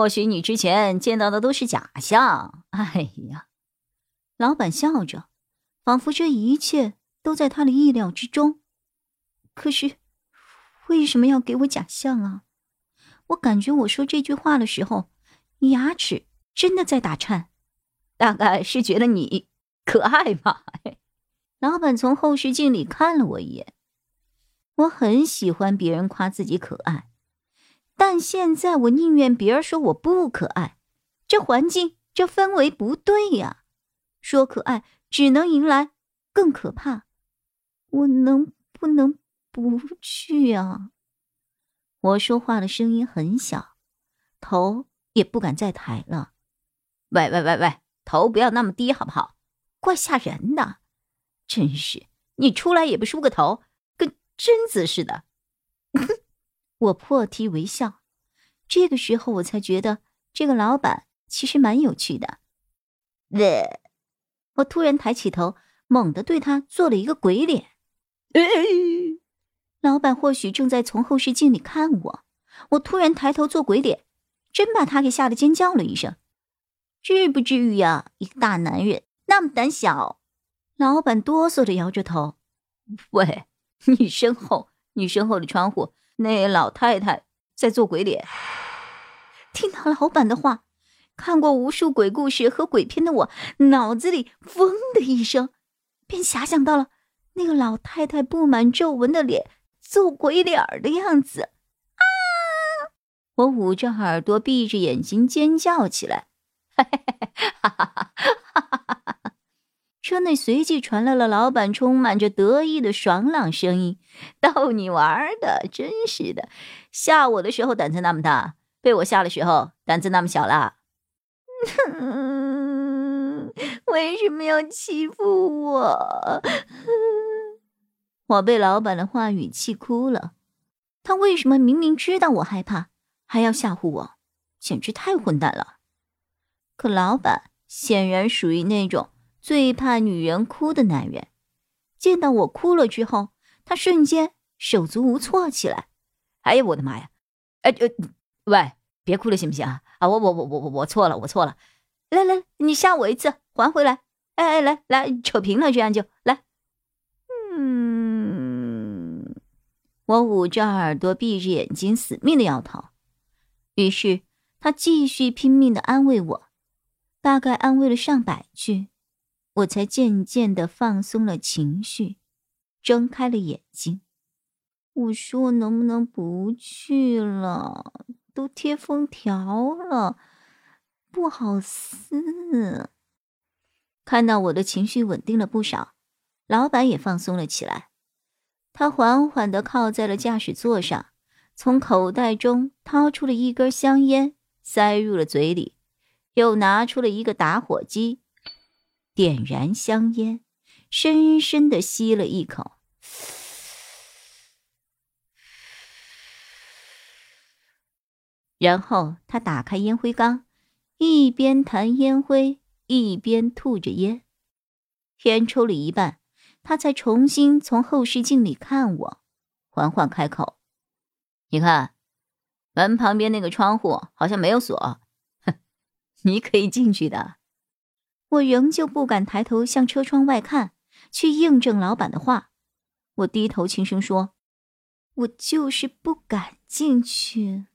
或许你之前见到的都是假象。哎呀，老板笑着，仿佛这一切都在他的意料之中。可是，为什么要给我假象啊？我感觉我说这句话的时候，牙齿真的在打颤。大概是觉得你可爱吧。老板从后视镜里看了我一眼。我很喜欢别人夸自己可爱。但现在我宁愿别人说我不可爱，这环境这氛围不对呀。说可爱只能迎来更可怕。我能不能不去啊？我说话的声音很小，头也不敢再抬了。喂喂喂喂，头不要那么低好不好？怪吓人的。真是，你出来也不梳个头，跟贞子似的。我破涕为笑，这个时候我才觉得这个老板其实蛮有趣的。我突然抬起头，猛地对他做了一个鬼脸。老板或许正在从后视镜里看我，我突然抬头做鬼脸，真把他给吓得尖叫了一声。至不至于呀，一个大男人那么胆小。老板哆嗦着摇着头。喂，你身后，你身后的窗户。那老太太在做鬼脸。听到老板的话，看过无数鬼故事和鬼片的我，脑子里“嗡”的一声，便遐想到了那个老太太布满皱纹的脸做鬼脸的样子。啊！我捂着耳朵，闭着眼睛尖叫起来。哈哈哈哈哈！车内随即传来了老板充满着得意的爽朗声音：“逗你玩的，真是的！吓我的时候胆子那么大，被我吓的时候胆子那么小了。为什么要欺负我？”我被老板的话语气哭了。他为什么明明知道我害怕，还要吓唬我？简直太混蛋了！可老板显然属于那种……最怕女人哭的男人，见到我哭了之后，他瞬间手足无措起来。哎呀，我的妈呀！哎，呃，喂，别哭了行不行啊？啊，我我我我我我错了，我错了。来来，你吓我一次，还回来。哎哎，来来，扯平了，这样就来。嗯，我捂着耳朵，闭着眼睛，死命的摇头。于是他继续拼命的安慰我，大概安慰了上百句。我才渐渐的放松了情绪，睁开了眼睛。我说：“能不能不去了？都贴封条了，不好撕。”看到我的情绪稳定了不少，老板也放松了起来。他缓缓的靠在了驾驶座上，从口袋中掏出了一根香烟，塞入了嘴里，又拿出了一个打火机。点燃香烟，深深的吸了一口，然后他打开烟灰缸，一边弹烟灰，一边吐着烟。烟抽了一半，他才重新从后视镜里看我，缓缓开口：“你看，门旁边那个窗户好像没有锁，哼，你可以进去的。”我仍旧不敢抬头向车窗外看，去印证老板的话。我低头轻声说：“我就是不敢进去。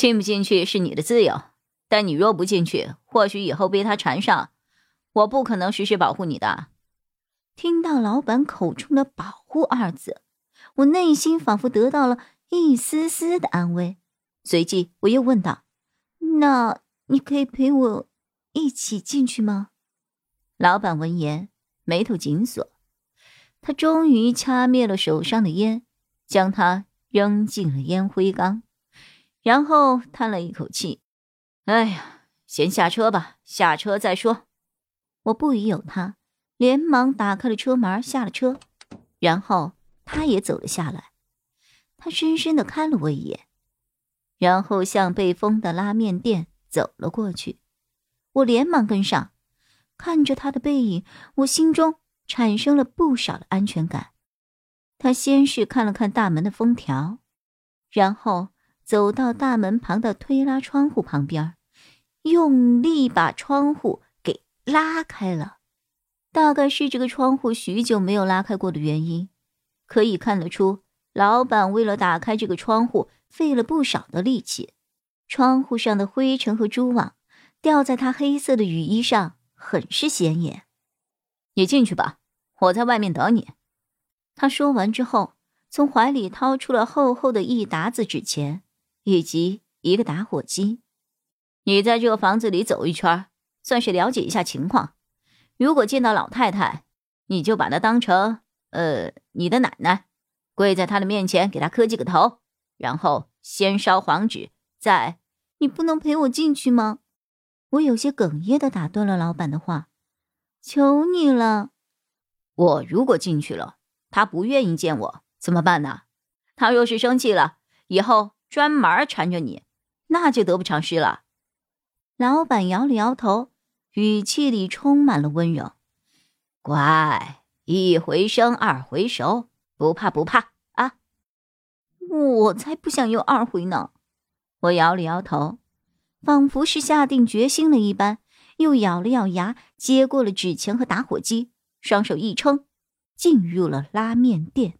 进不进去是你的自由，但你若不进去，或许以后被他缠上，我不可能时时保护你的。”听到老板口中的“保护”二字，我内心仿佛得到了一丝丝的安慰。随即，我又问道：“那你可以陪我一起进去吗？”老板闻言，眉头紧锁。他终于掐灭了手上的烟，将它扔进了烟灰缸，然后叹了一口气：“哎呀，先下车吧，下车再说。”我不疑有他，连忙打开了车门，下了车，然后他也走了下来。他深深的看了我一眼，然后向被封的拉面店走了过去。我连忙跟上，看着他的背影，我心中产生了不少的安全感。他先是看了看大门的封条，然后走到大门旁的推拉窗户旁边，用力把窗户给拉开了。大概是这个窗户许久没有拉开过的原因，可以看得出，老板为了打开这个窗户费了不少的力气。窗户上的灰尘和蛛网掉在他黑色的雨衣上，很是显眼。你进去吧，我在外面等你。他说完之后，从怀里掏出了厚厚的一沓子纸钱，以及一个打火机。你在这个房子里走一圈，算是了解一下情况。如果见到老太太，你就把她当成呃你的奶奶，跪在她的面前给她磕几个头，然后先烧黄纸，再……你不能陪我进去吗？我有些哽咽的打断了老板的话，求你了。我如果进去了。他不愿意见我怎么办呢？他若是生气了，以后专门缠着你，那就得不偿失了。老板摇了摇头，语气里充满了温柔：“乖，一回生，二回熟，不怕不怕啊！”我才不想有二回呢！我摇了摇头，仿佛是下定决心了一般，又咬了咬牙，接过了纸钱和打火机，双手一撑。进入了拉面店。